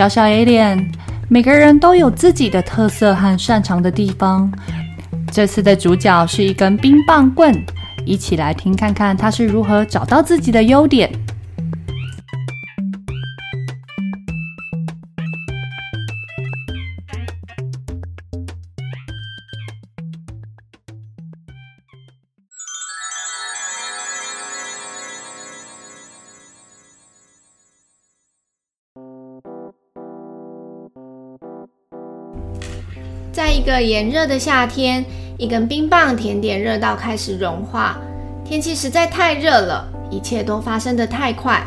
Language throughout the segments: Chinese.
小小 Alien，每个人都有自己的特色和擅长的地方。这次的主角是一根冰棒棍，一起来听看看他是如何找到自己的优点。在一个炎热的夏天，一根冰棒甜点热到开始融化。天气实在太热了，一切都发生得太快。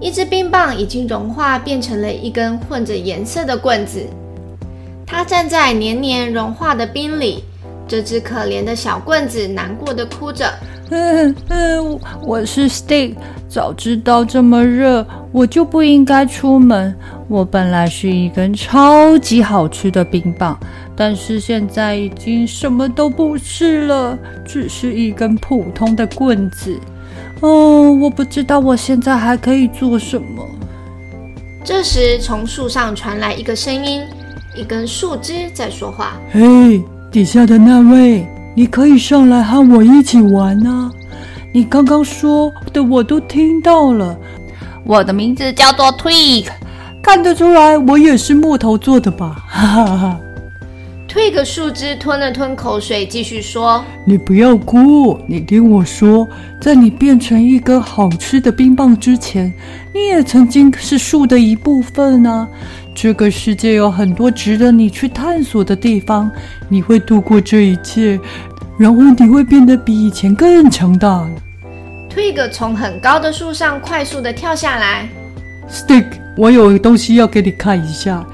一支冰棒已经融化，变成了一根混着颜色的棍子。它站在年年融化的冰里，这只可怜的小棍子难过的哭着。嗯嗯，我是 Stick，早知道这么热，我就不应该出门。我本来是一根超级好吃的冰棒，但是现在已经什么都不是了，只是一根普通的棍子。哦，我不知道我现在还可以做什么。这时，从树上传来一个声音，一根树枝在说话。嘿，底下的那位。你可以上来和我一起玩啊！你刚刚说的我都听到了。我的名字叫做 Twig，看得出来我也是木头做的吧？哈哈哈。Twig 树枝吞了吞口水，继续说：“你不要哭，你听我说，在你变成一根好吃的冰棒之前，你也曾经是树的一部分啊。这个世界有很多值得你去探索的地方，你会度过这一切。”然后你会变得比以前更强大。Twig 从很高的树上快速的跳下来。Stick，我有东西要给你看一下。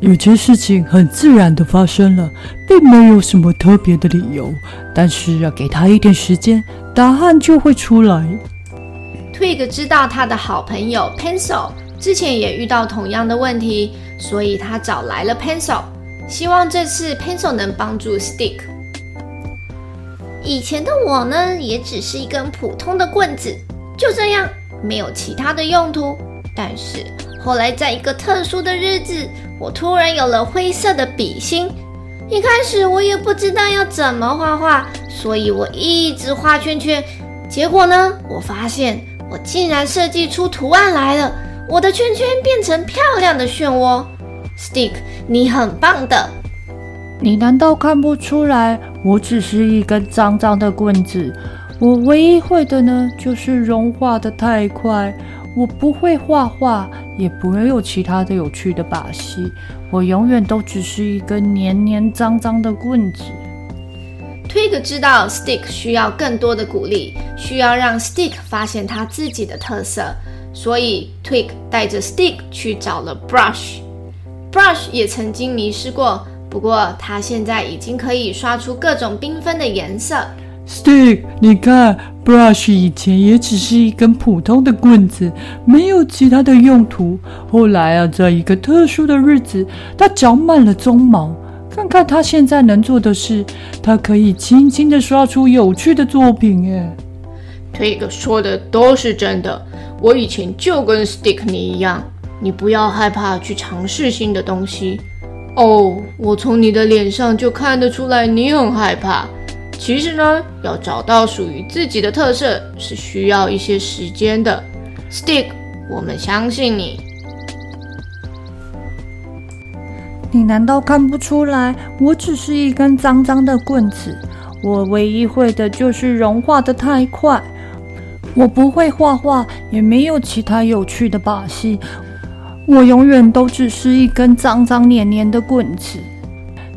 有件事情很自然的发生了，并没有什么特别的理由。但是要给他一点时间，答案就会出来。Twig 知道他的好朋友 Pencil 之前也遇到同样的问题，所以他找来了 Pencil，希望这次 Pencil 能帮助 Stick。以前的我呢，也只是一根普通的棍子，就这样，没有其他的用途。但是后来，在一个特殊的日子，我突然有了灰色的笔芯。一开始我也不知道要怎么画画，所以我一直画圈圈。结果呢，我发现我竟然设计出图案来了，我的圈圈变成漂亮的漩涡。Stick，你很棒的。你难道看不出来，我只是一根脏脏的棍子？我唯一会的呢，就是融化的太快。我不会画画，也不会有其他的有趣的把戏。我永远都只是一根黏黏脏脏的棍子。Twig 知道 Stick 需要更多的鼓励，需要让 Stick 发现他自己的特色，所以 Twig 带着 Stick 去找了 Brush。Brush 也曾经迷失过。不过，他现在已经可以刷出各种缤纷的颜色。Stick，你看，Brush 以前也只是一根普通的棍子，没有其他的用途。后来啊，在一个特殊的日子，它长满了鬃毛。看看它现在能做的事，它可以轻轻地刷出有趣的作品。耶，Twig 说的都是真的。我以前就跟 Stick 你一样，你不要害怕去尝试新的东西。哦我从你的脸上就看得出来，你很害怕。其实呢，要找到属于自己的特色是需要一些时间的。Stick，我们相信你。你难道看不出来，我只是一根脏脏的棍子？我唯一会的就是融化的太快。我不会画画，也没有其他有趣的把戏。我永远都只是一根脏脏黏黏的棍子。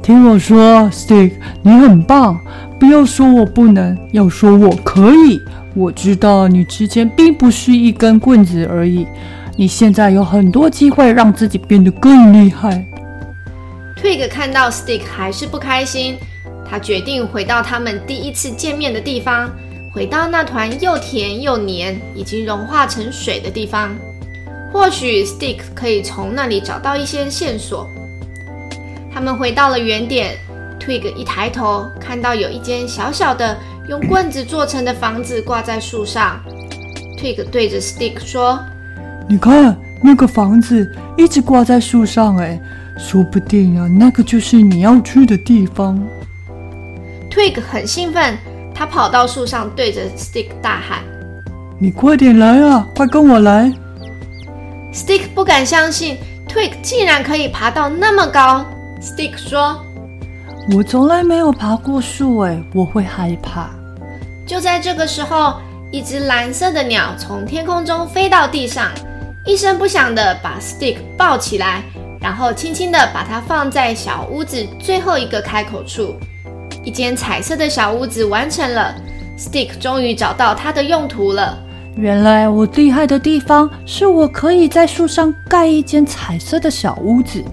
听我说，Stick，你很棒，不要说我不能，要说我可以。我知道你之前并不是一根棍子而已，你现在有很多机会让自己变得更厉害。Twig 看到 Stick 还是不开心，他决定回到他们第一次见面的地方，回到那团又甜又黏、已经融化成水的地方。或许 Stick 可以从那里找到一些线索。他们回到了原点，Twig 一抬头看到有一间小小的用棍子做成的房子挂在树上。Twig 对着 Stick 说：“你看那个房子一直挂在树上，哎。”说不定啊，那个就是你要去的地方。Twig 很兴奋，他跑到树上，对着 Stick 大喊：“你快点来啊，快跟我来！”Stick 不敢相信，Twig 竟然可以爬到那么高。Stick 说：“我从来没有爬过树，哎，我会害怕。”就在这个时候，一只蓝色的鸟从天空中飞到地上，一声不响的把 Stick 抱起来。然后轻轻的把它放在小屋子最后一个开口处，一间彩色的小屋子完成了。Stick 终于找到它的用途了。原来我厉害的地方是我可以在树上盖一间彩色的小屋子。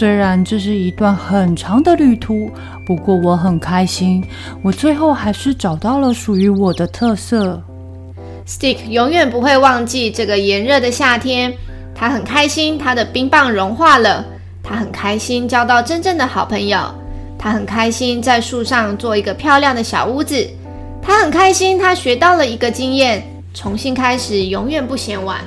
虽然这是一段很长的旅途，不过我很开心。我最后还是找到了属于我的特色。Stick 永远不会忘记这个炎热的夏天。他很开心，他的冰棒融化了。他很开心交到真正的好朋友。他很开心在树上做一个漂亮的小屋子。他很开心，他学到了一个经验：重新开始，永远不嫌晚。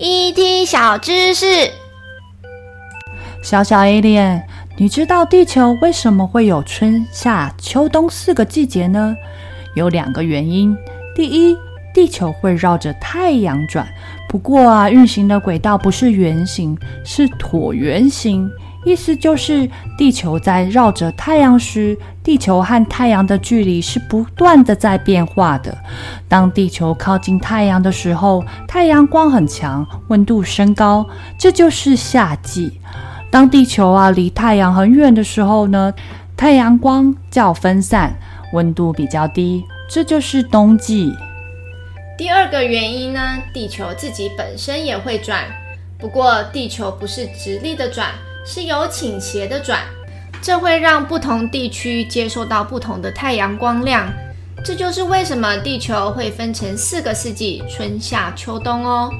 ET 小知识，小小 Alien，你知道地球为什么会有春夏秋冬四个季节呢？有两个原因。第一，地球会绕着太阳转，不过啊，运行的轨道不是圆形，是椭圆形。意思就是，地球在绕着太阳时，地球和太阳的距离是不断的在变化的。当地球靠近太阳的时候，太阳光很强，温度升高，这就是夏季。当地球啊离太阳很远的时候呢，太阳光较分散，温度比较低，这就是冬季。第二个原因呢，地球自己本身也会转，不过地球不是直立的转。是有倾斜的转，这会让不同地区接受到不同的太阳光亮。这就是为什么地球会分成四个四季：春夏秋冬哦。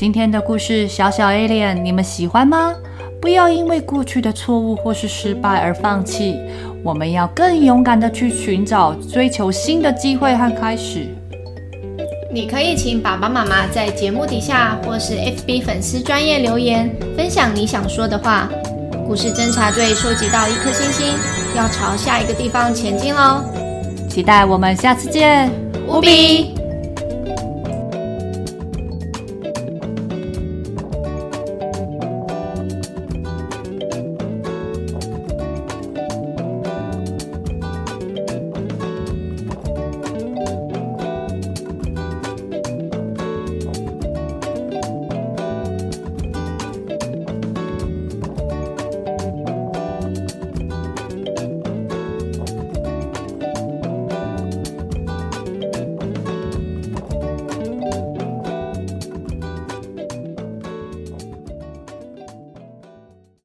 今天的故事，小小 Alien，你们喜欢吗？不要因为过去的错误或是失败而放弃，我们要更勇敢的去寻找、追求新的机会和开始。你可以请爸爸妈妈在节目底下或是 FB 粉丝专业留言，分享你想说的话。故事侦查队收集到一颗星星，要朝下一个地方前进喽！期待我们下次见，无比。